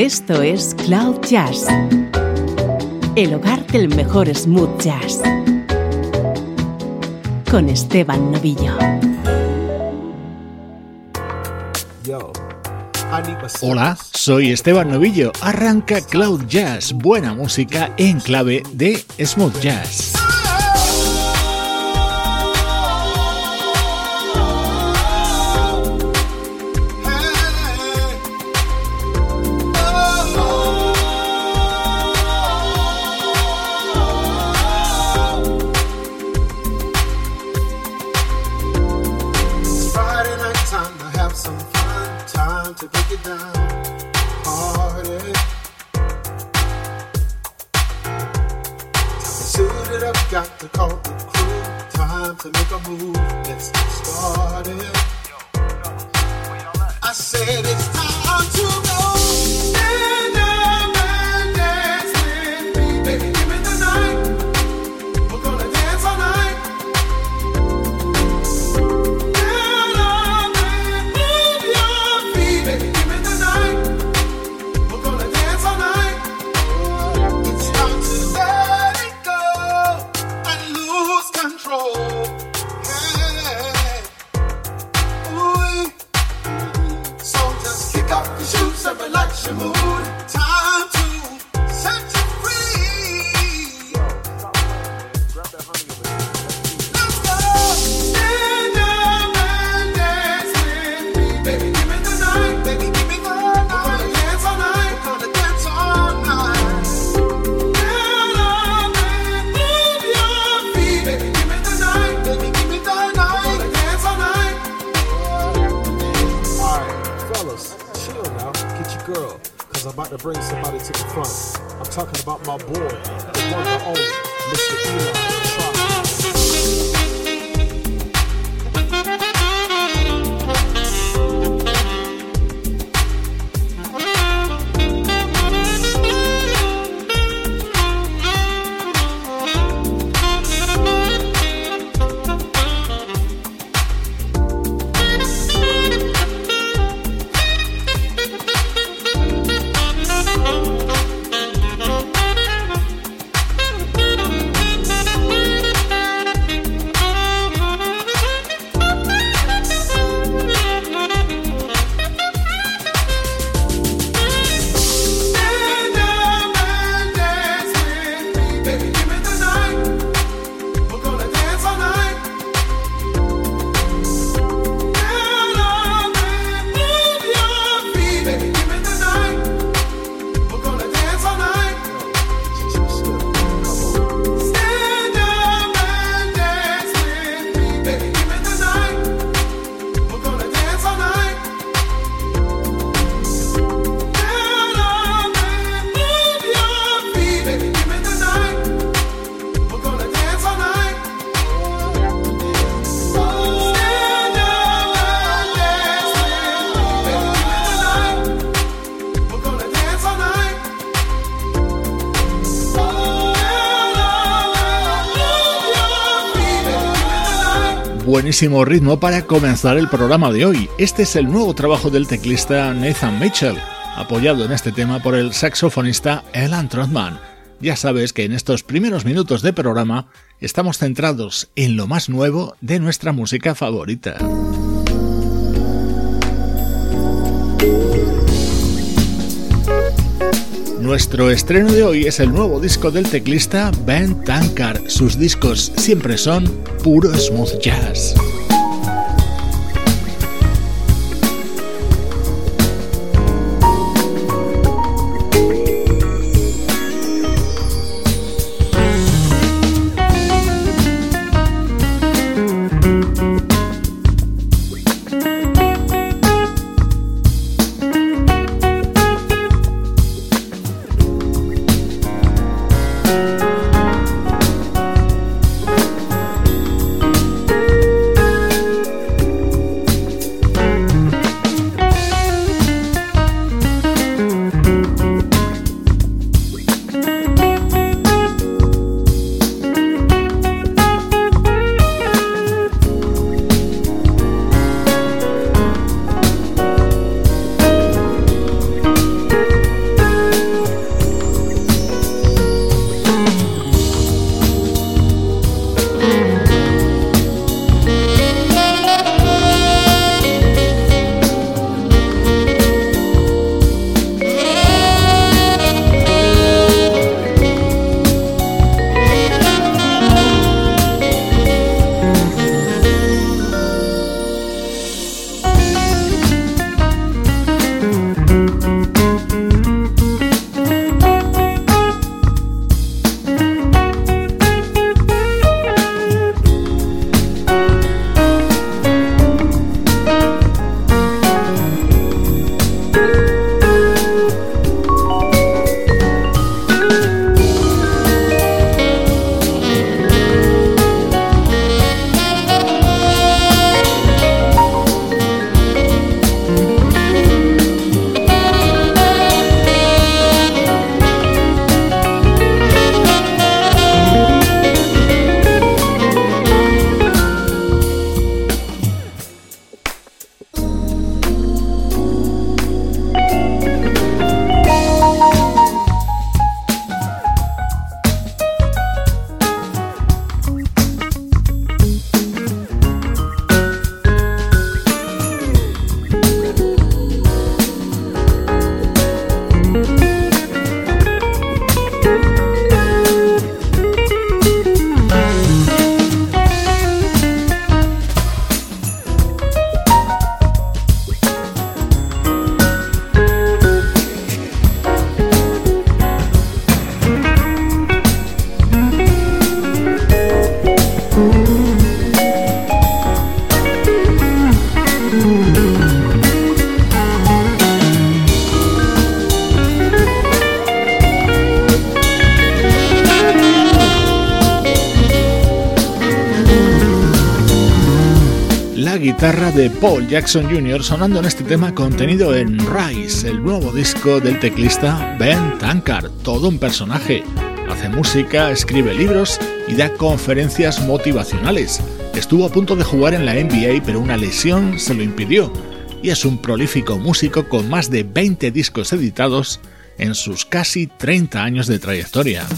Esto es Cloud Jazz, el hogar del mejor smooth jazz, con Esteban Novillo. Hola, soy Esteban Novillo. Arranca Cloud Jazz, buena música en clave de smooth jazz. bring somebody to the front. I'm talking about my boy, the one and only, Mr. Eli. Buenísimo ritmo para comenzar el programa de hoy. Este es el nuevo trabajo del teclista Nathan Mitchell, apoyado en este tema por el saxofonista Alan Trotman. Ya sabes que en estos primeros minutos de programa estamos centrados en lo más nuevo de nuestra música favorita. Nuestro estreno de hoy es el nuevo disco del teclista Ben Tankard. Sus discos siempre son puro smooth jazz. Jackson Jr. sonando en este tema contenido en Rise, el nuevo disco del teclista Ben Tankard, todo un personaje. Hace música, escribe libros y da conferencias motivacionales. Estuvo a punto de jugar en la NBA pero una lesión se lo impidió y es un prolífico músico con más de 20 discos editados en sus casi 30 años de trayectoria.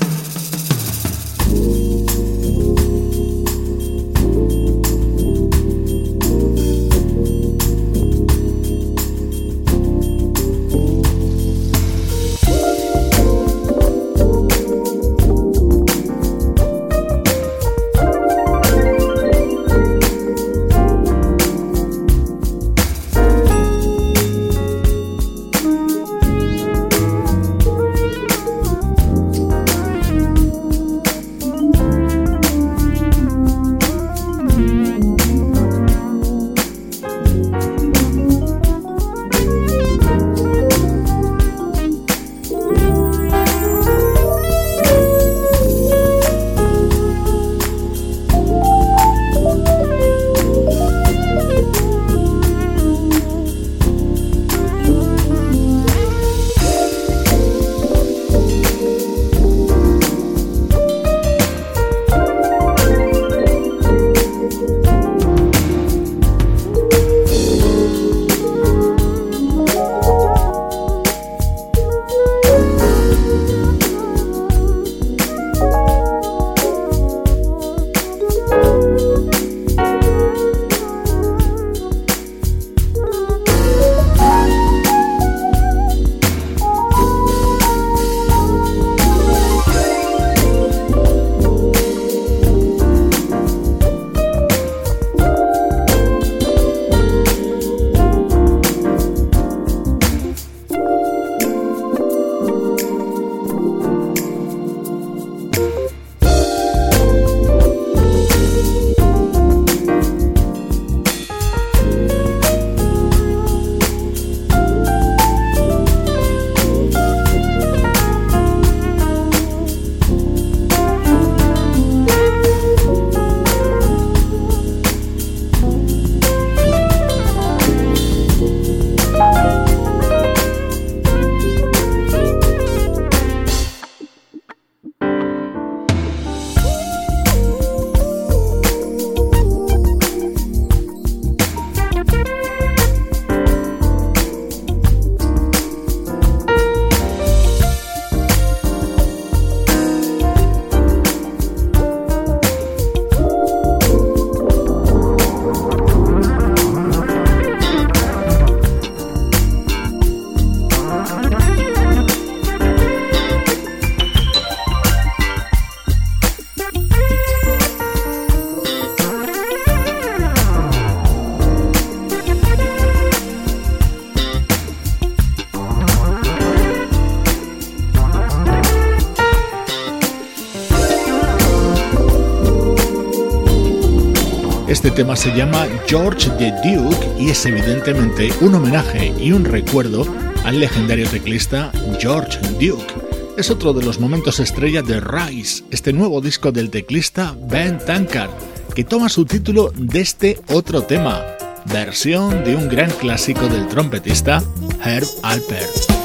Tema se llama George the Duke y es evidentemente un homenaje y un recuerdo al legendario teclista George Duke. Es otro de los momentos estrella de Rise, este nuevo disco del teclista Ben Tankard, que toma su título de este otro tema, versión de un gran clásico del trompetista Herb Alpert.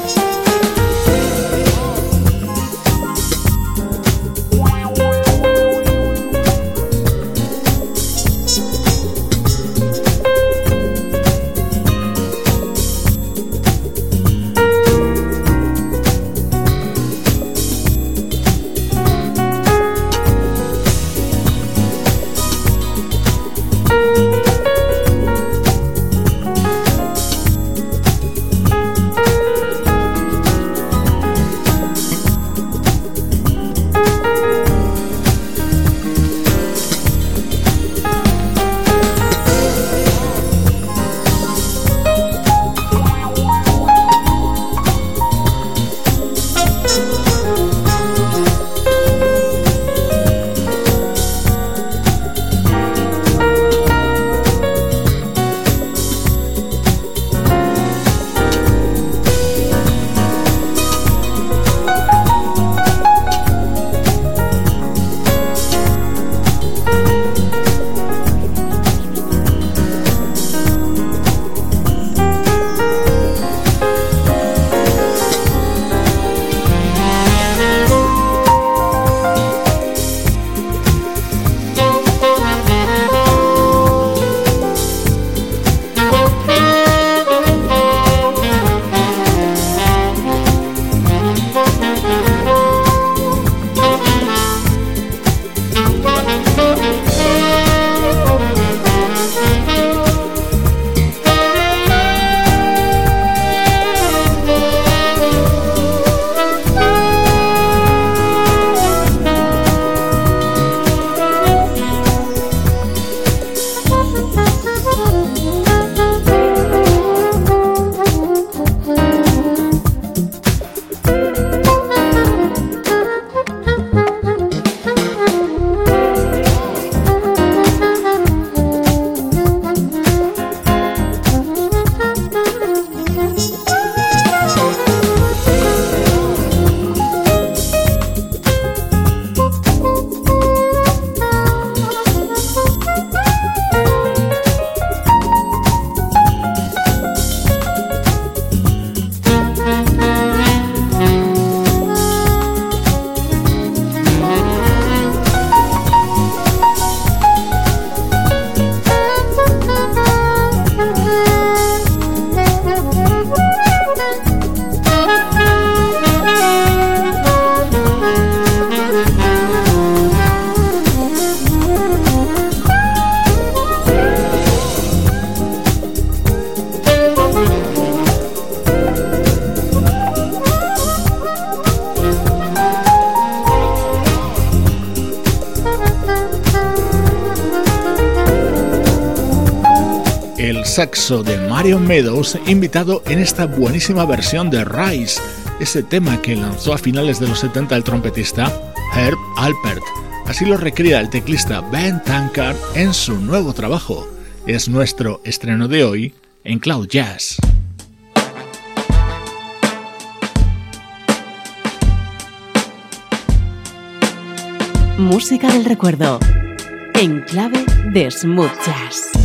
De Mario Meadows invitado en esta buenísima versión de Rise, ese tema que lanzó a finales de los 70 el trompetista Herb Alpert. Así lo recrea el teclista Ben Tankard en su nuevo trabajo. Es nuestro estreno de hoy en Cloud Jazz. Música del recuerdo en clave de smooth jazz.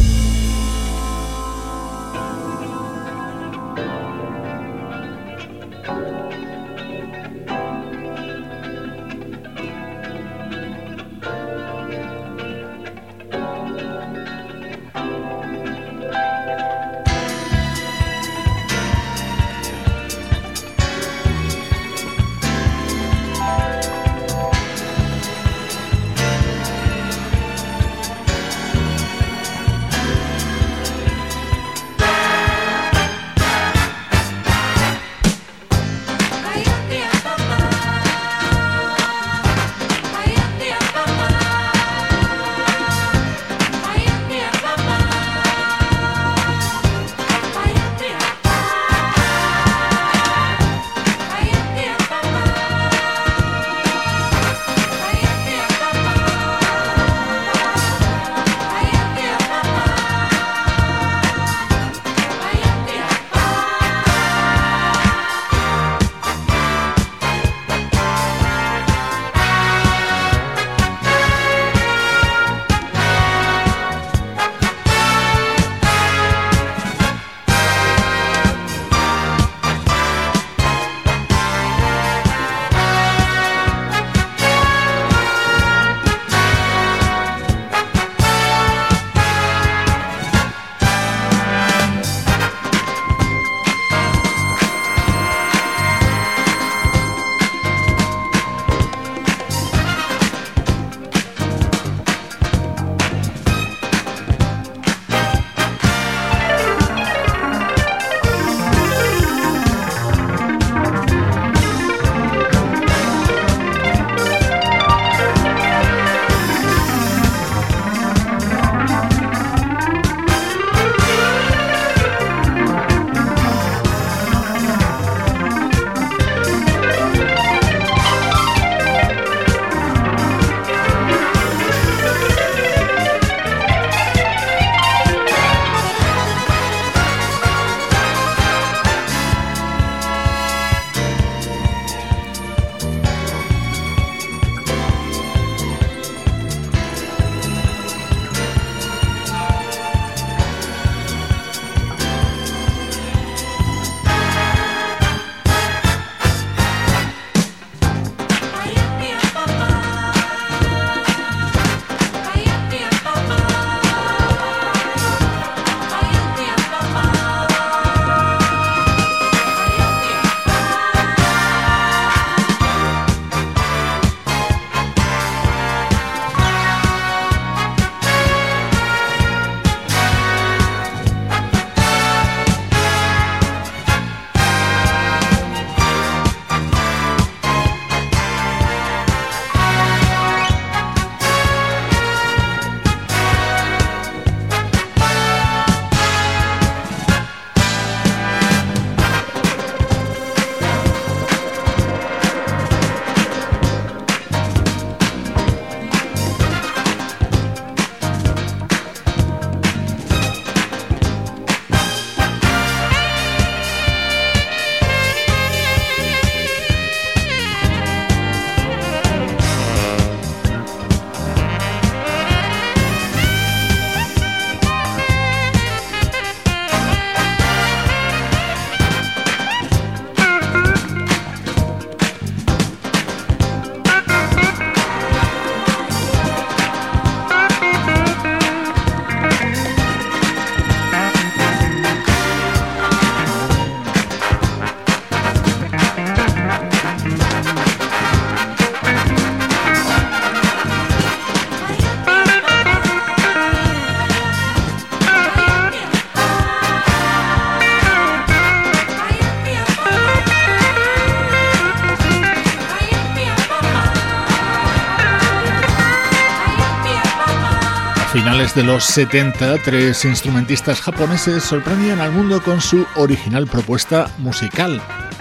De los 70, tres instrumentistas japoneses sorprendían al mundo con su original propuesta musical.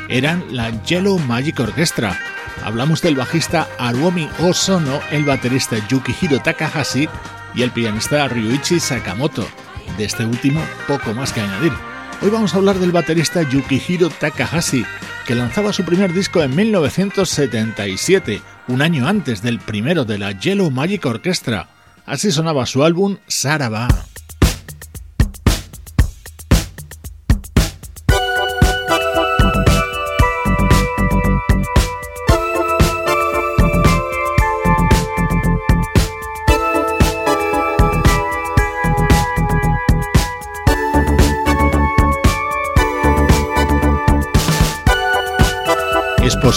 Eran la Yellow Magic Orchestra. Hablamos del bajista Aruomi Osono, el baterista Yukihiro Takahashi y el pianista Ryuichi Sakamoto. De este último, poco más que añadir. Hoy vamos a hablar del baterista Yukihiro Takahashi, que lanzaba su primer disco en 1977, un año antes del primero de la Yellow Magic Orchestra. Así sonaba su álbum Saraba.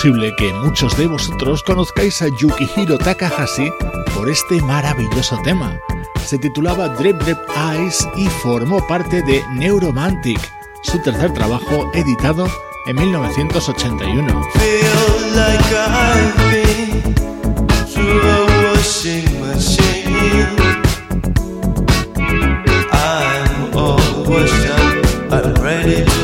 Posible que muchos de vosotros conozcáis a Yukihiro Takahashi por este maravilloso tema. Se titulaba Drip Drip Eyes y formó parte de Neuromantic, su tercer trabajo editado en 1981. when you're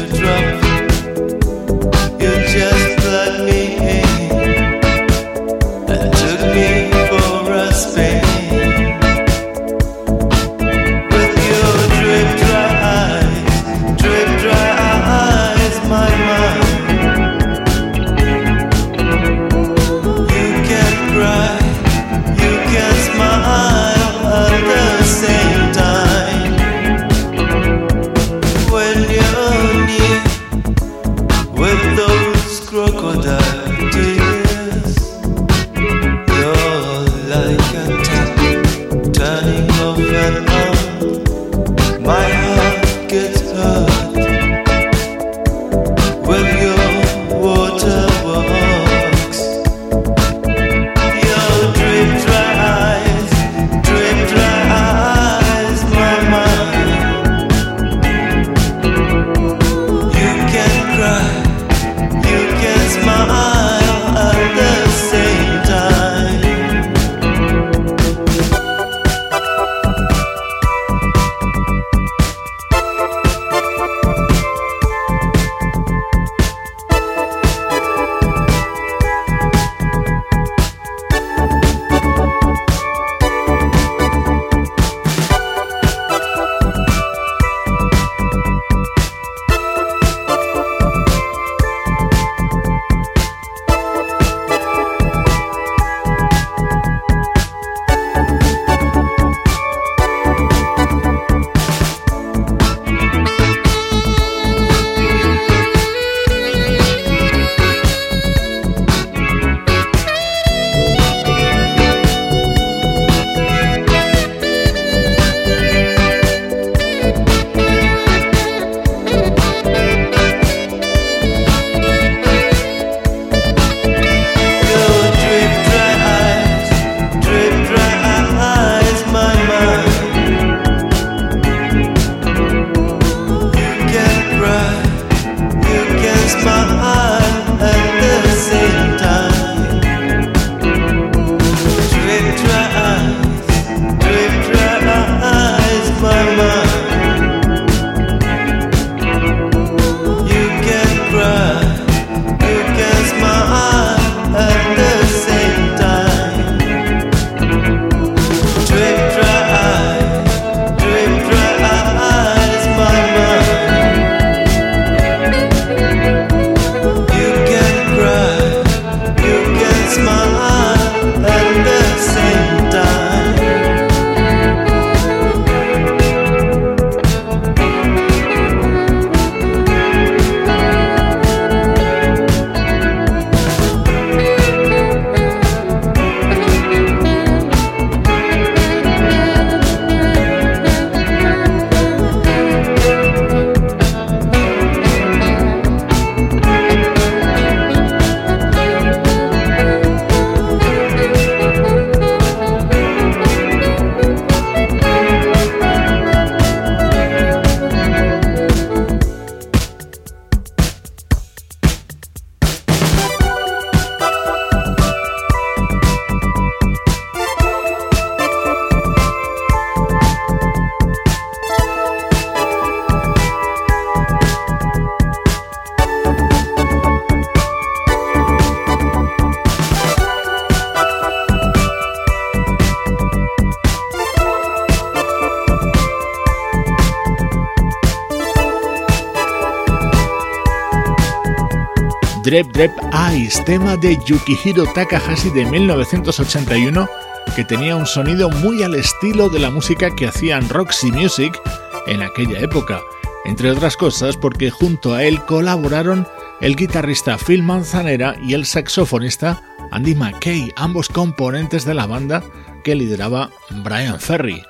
Drep Drep Eyes, tema de Yukihiro Takahashi de 1981 que tenía un sonido muy al estilo de la música que hacían Roxy Music en aquella época, entre otras cosas porque junto a él colaboraron el guitarrista Phil Manzanera y el saxofonista Andy McKay, ambos componentes de la banda que lideraba Brian Ferry.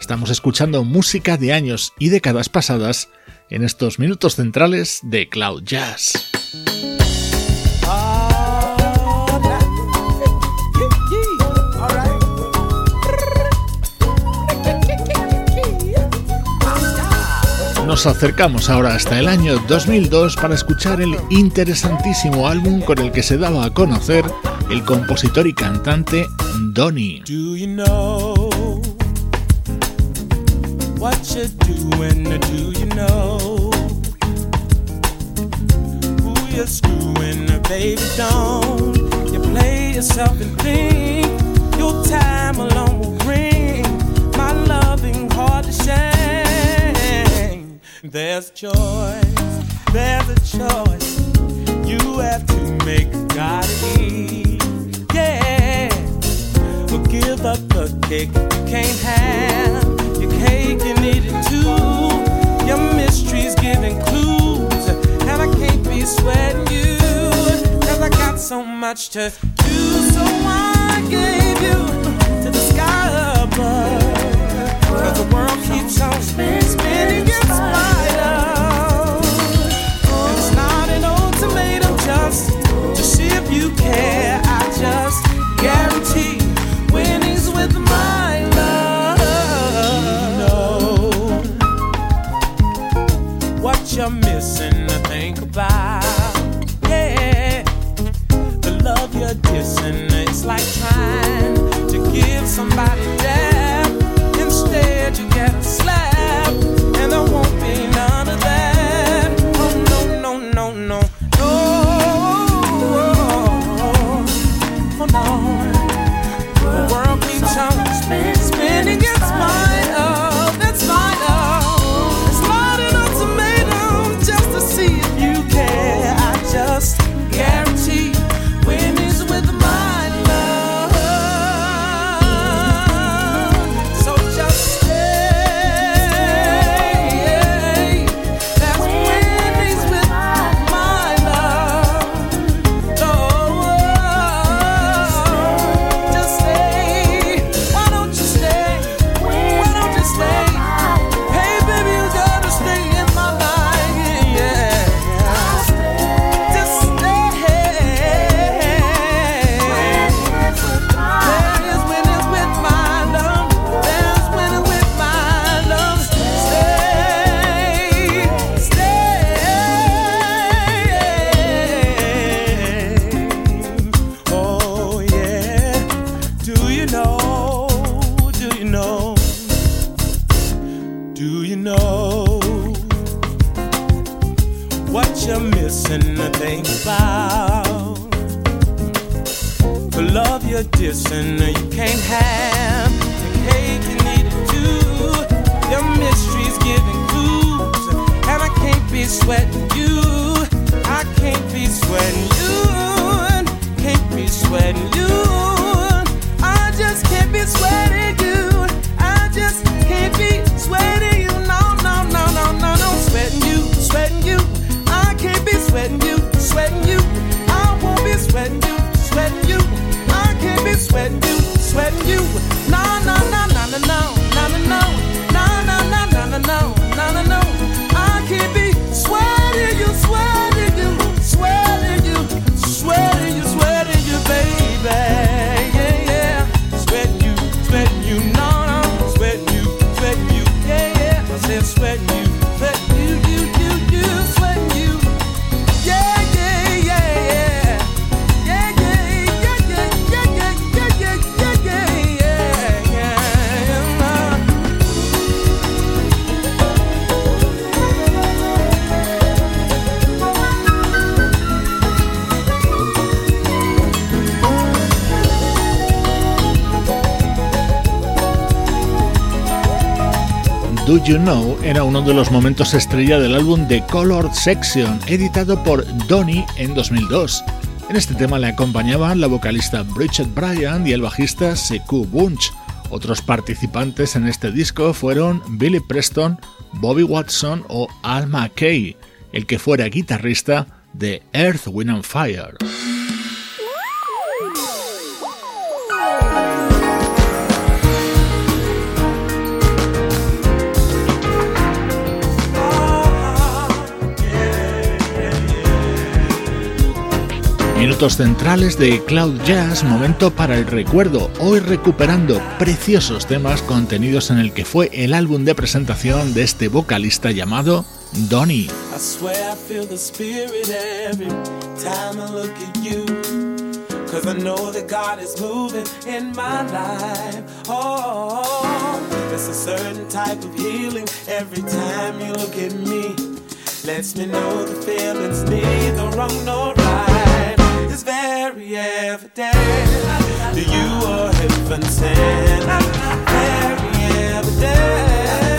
Estamos escuchando música de años y décadas pasadas en estos minutos centrales de Cloud Jazz. Nos acercamos ahora hasta el año 2002 para escuchar el interesantísimo álbum con el que se daba a conocer el compositor y cantante Donny. You're? Baby, don't you play yourself and. There's choice, there's a choice you have to make. Gotta eat, yeah. Well, give up the cake you can't have. Your cake, you need it too. Your mystery's giving clues, and I can't be sweating you. Cause I got so much to do, so I gave you to the sky above. Cause the world keeps on spinning in spite of. You Know era uno de los momentos estrella del álbum The Colored Section, editado por Donny en 2002. En este tema le acompañaban la vocalista Bridget Bryan y el bajista Sekou Bunch. Otros participantes en este disco fueron Billy Preston, Bobby Watson o Al McKay, el que fuera guitarrista de Earth, Wind and Fire. Minutos centrales de Cloud Jazz, momento para el recuerdo, hoy recuperando preciosos temas contenidos en el que fue el álbum de presentación de este vocalista llamado Donny. Oh, there's a certain type of healing every time you look at me. Lets me know the feeling's wrong It's very evident that you are heaven sent. Very evident.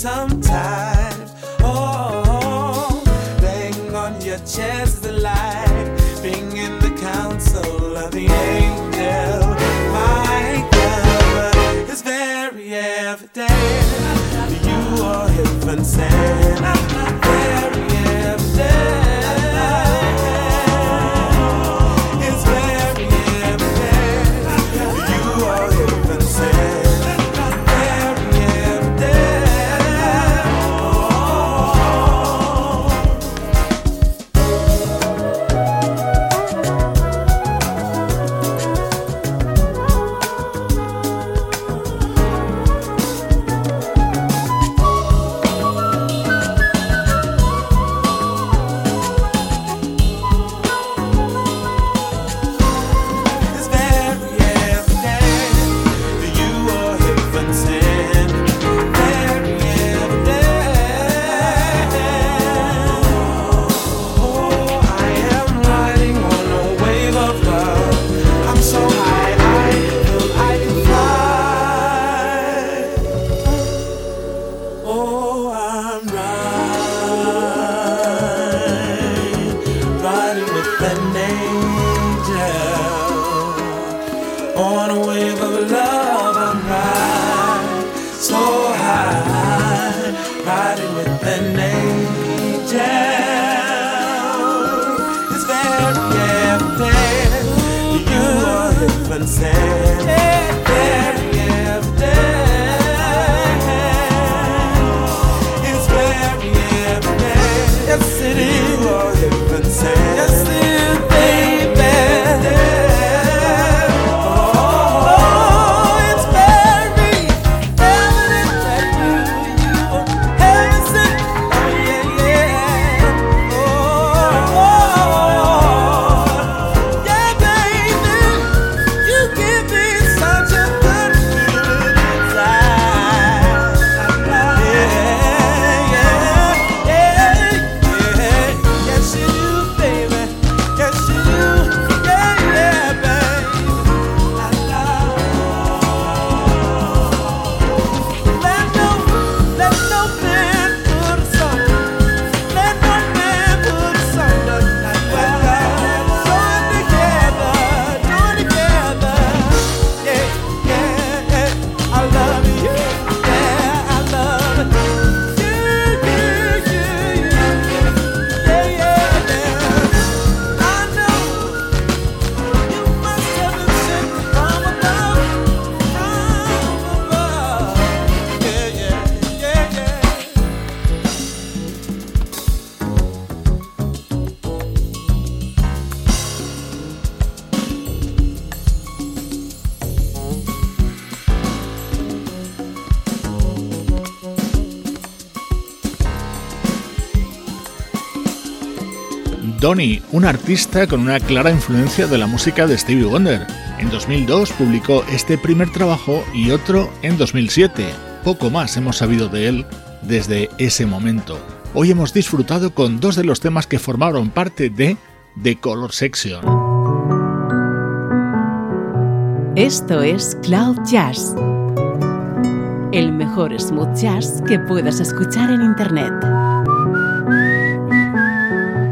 some Donny, un artista con una clara influencia de la música de Stevie Wonder. En 2002 publicó este primer trabajo y otro en 2007. Poco más hemos sabido de él desde ese momento. Hoy hemos disfrutado con dos de los temas que formaron parte de The Color Section. Esto es Cloud Jazz, el mejor smooth jazz que puedas escuchar en Internet.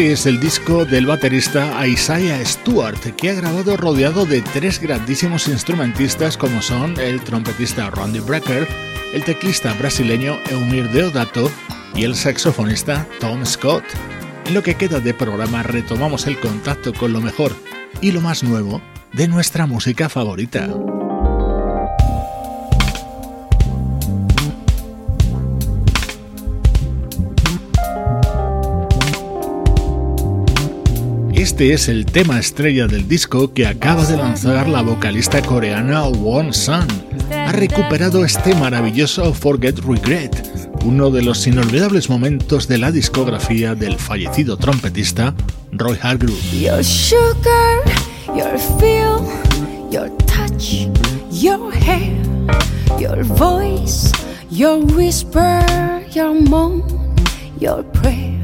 Este es el disco del baterista Isaiah Stewart, que ha grabado rodeado de tres grandísimos instrumentistas como son el trompetista Randy Brecker, el teclista brasileño Eumir Deodato y el saxofonista Tom Scott. En lo que queda de programa retomamos el contacto con lo mejor y lo más nuevo de nuestra música favorita. Este es el tema estrella del disco que acaba de lanzar la vocalista coreana Won Sun. Ha recuperado este maravilloso Forget Regret, uno de los inolvidables momentos de la discografía del fallecido trompetista Roy Hargrove. Your sugar, your feel, your touch, your hair, your voice, your whisper, your moan, your prayer,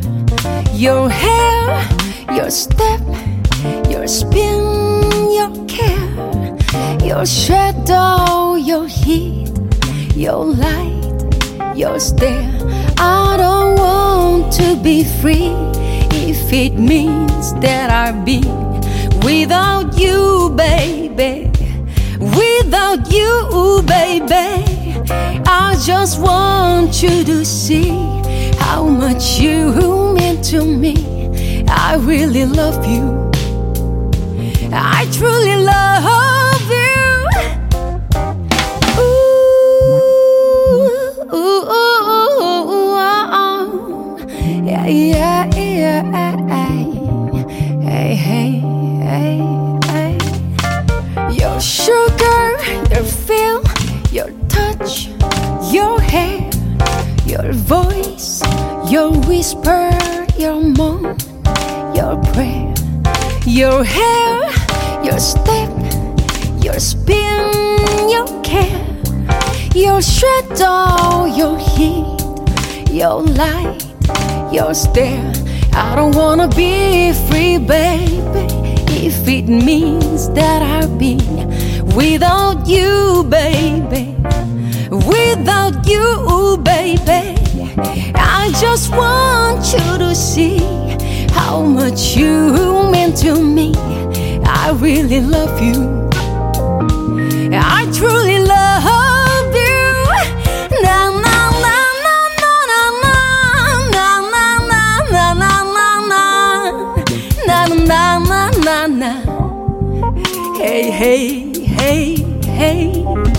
your hair, your step, your spin, your care, your shadow, your heat, your light your stare. I don't want to be free if it means that I'll be without you, baby. Without you, baby. I just want you to see how much you mean to me. I really love you. I truly love you. Ooh, yeah, yeah, hey, hey, hey, hey. Your sugar, your feel, your touch, your hair, your voice, your whisper, your prayer, your hair, your step, your spin, your care, your shadow, your heat, your light your stare. I don't wanna be free, baby, if it means that I'll be without you, baby. Without you, baby. I just want you to see how much you meant to me. I really love you. I truly love you. Na na na na na na na na na na na na na na na na na na. Hey hey hey hey.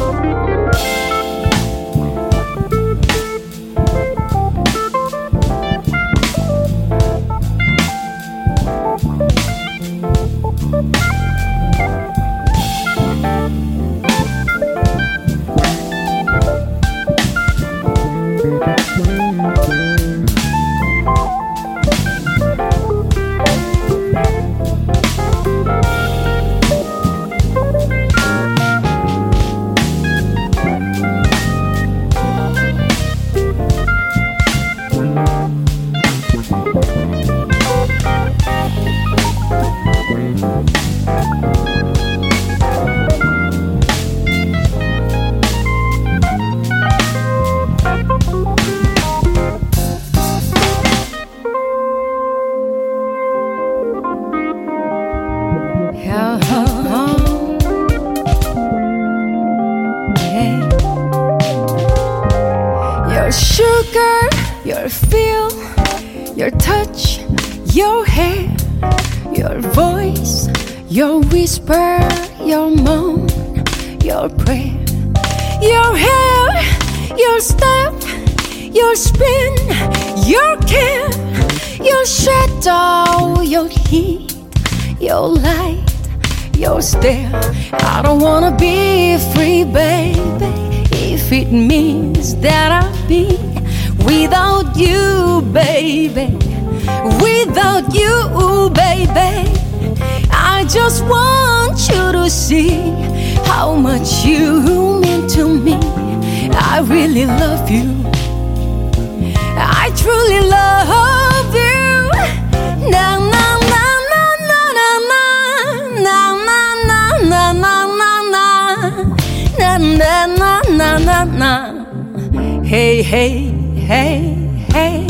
Hey, hey, hey, hey.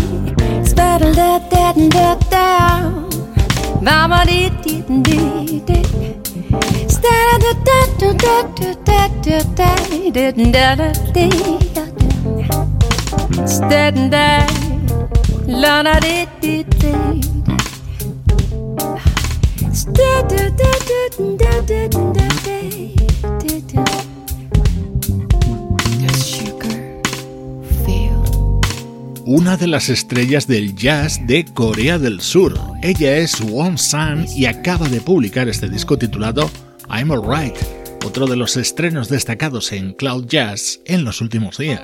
It's better that, that, and that, that. Mama dee dee dee dee. Sta da da da da da da da da da da dee da da. Sta da una de las estrellas del jazz de Corea del Sur. Ella es Won San y acaba de publicar este disco titulado I'm Alright, otro de los estrenos destacados en Cloud Jazz en los últimos días.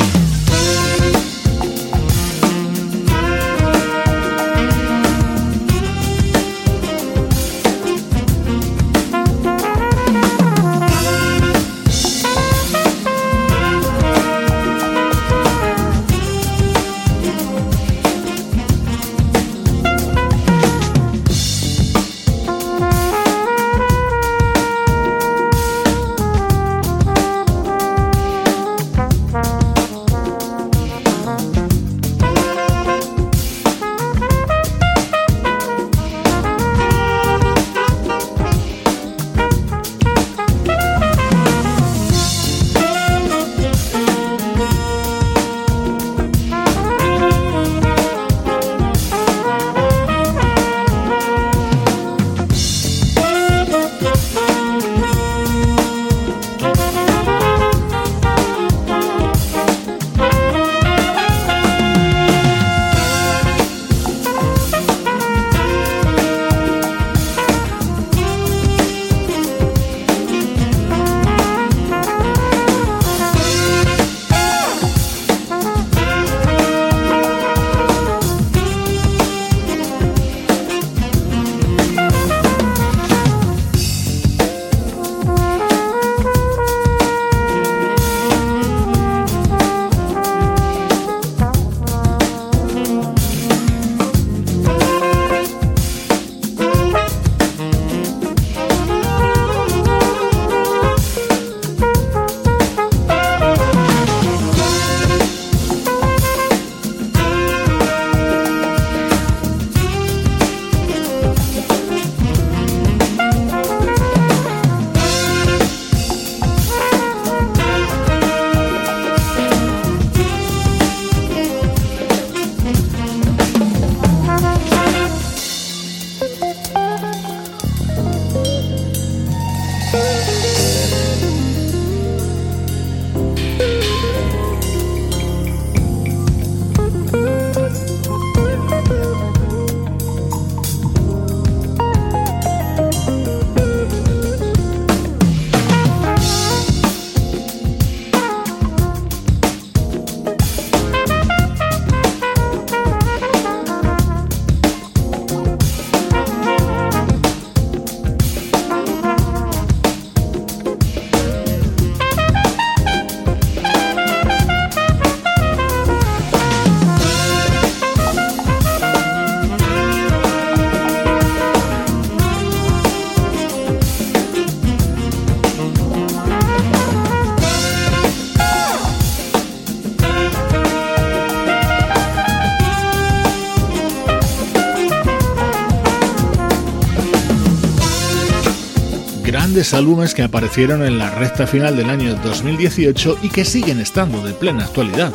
Álbumes que aparecieron en la recta final del año 2018 y que siguen estando de plena actualidad.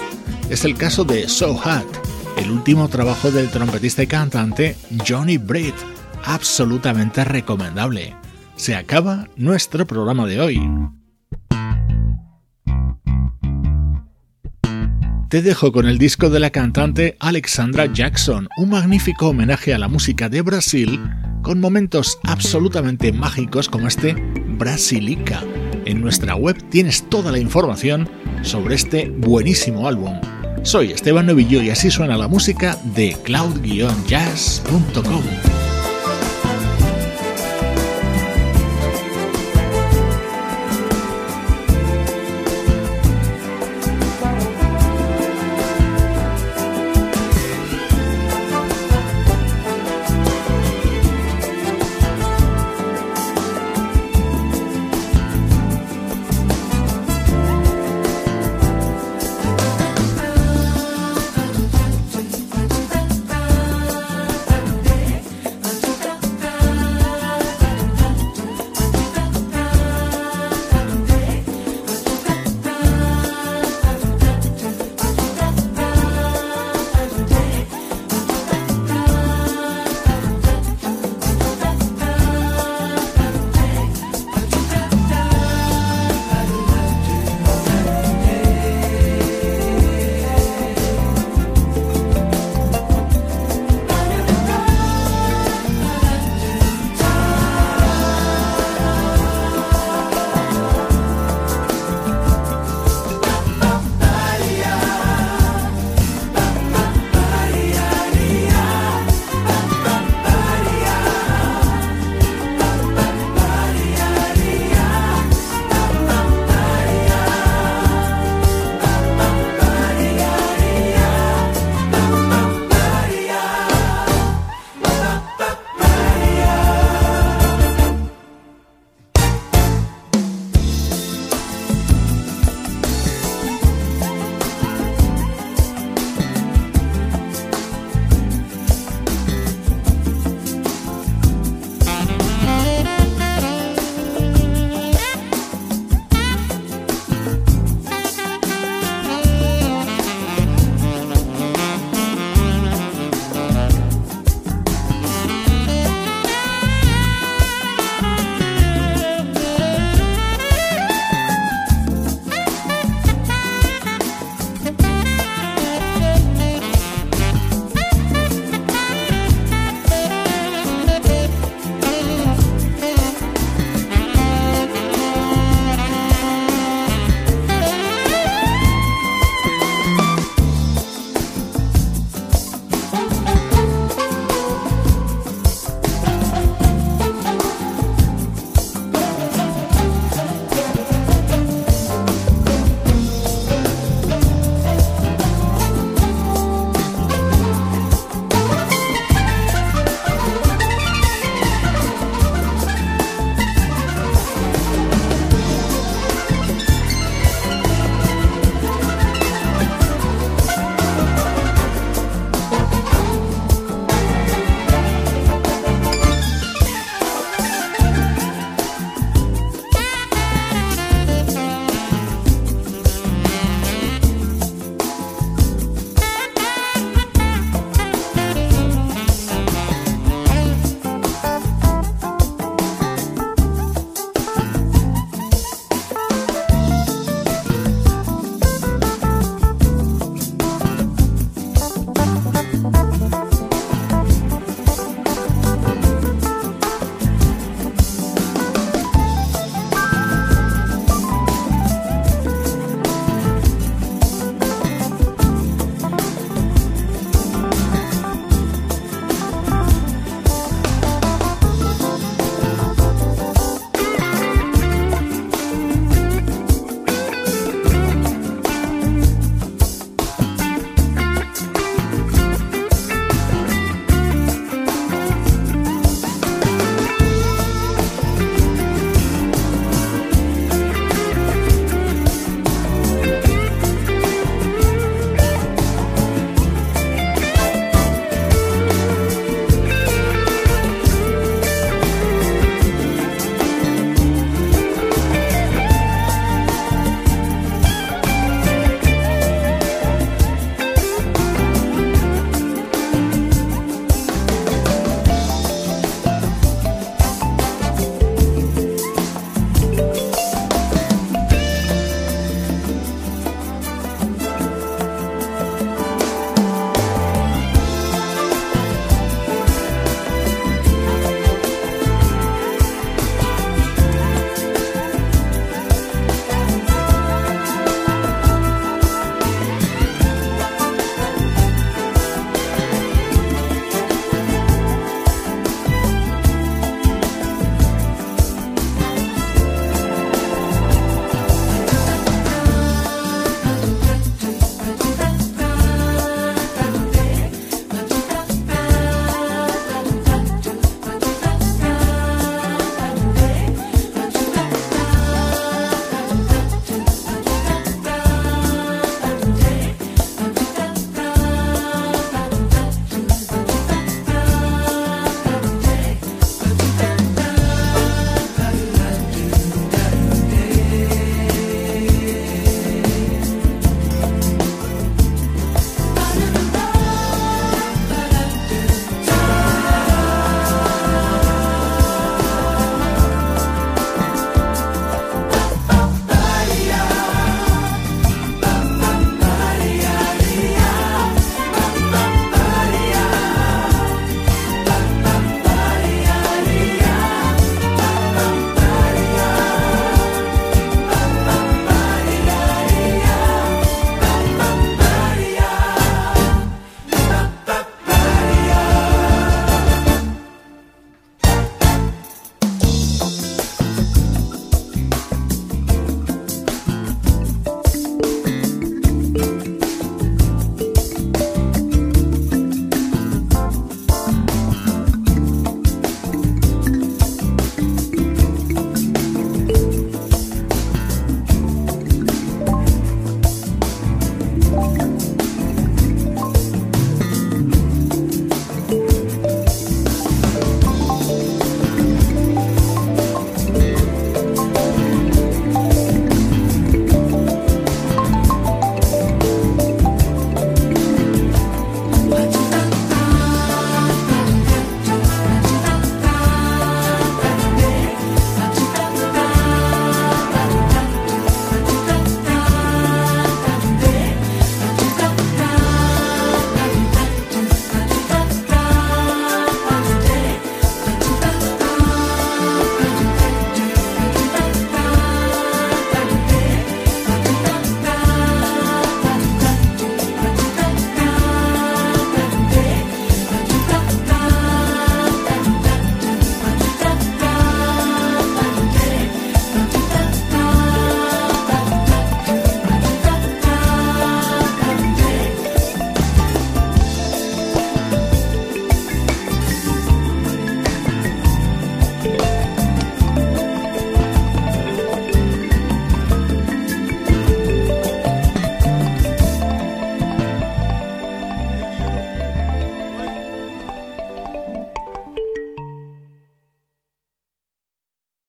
Es el caso de So Hot, el último trabajo del trompetista y cantante Johnny Britt, absolutamente recomendable. Se acaba nuestro programa de hoy. Te dejo con el disco de la cantante Alexandra Jackson, un magnífico homenaje a la música de Brasil con momentos absolutamente mágicos como este Brasilica. En nuestra web tienes toda la información sobre este buenísimo álbum. Soy Esteban Novillo y así suena la música de cloud-jazz.com.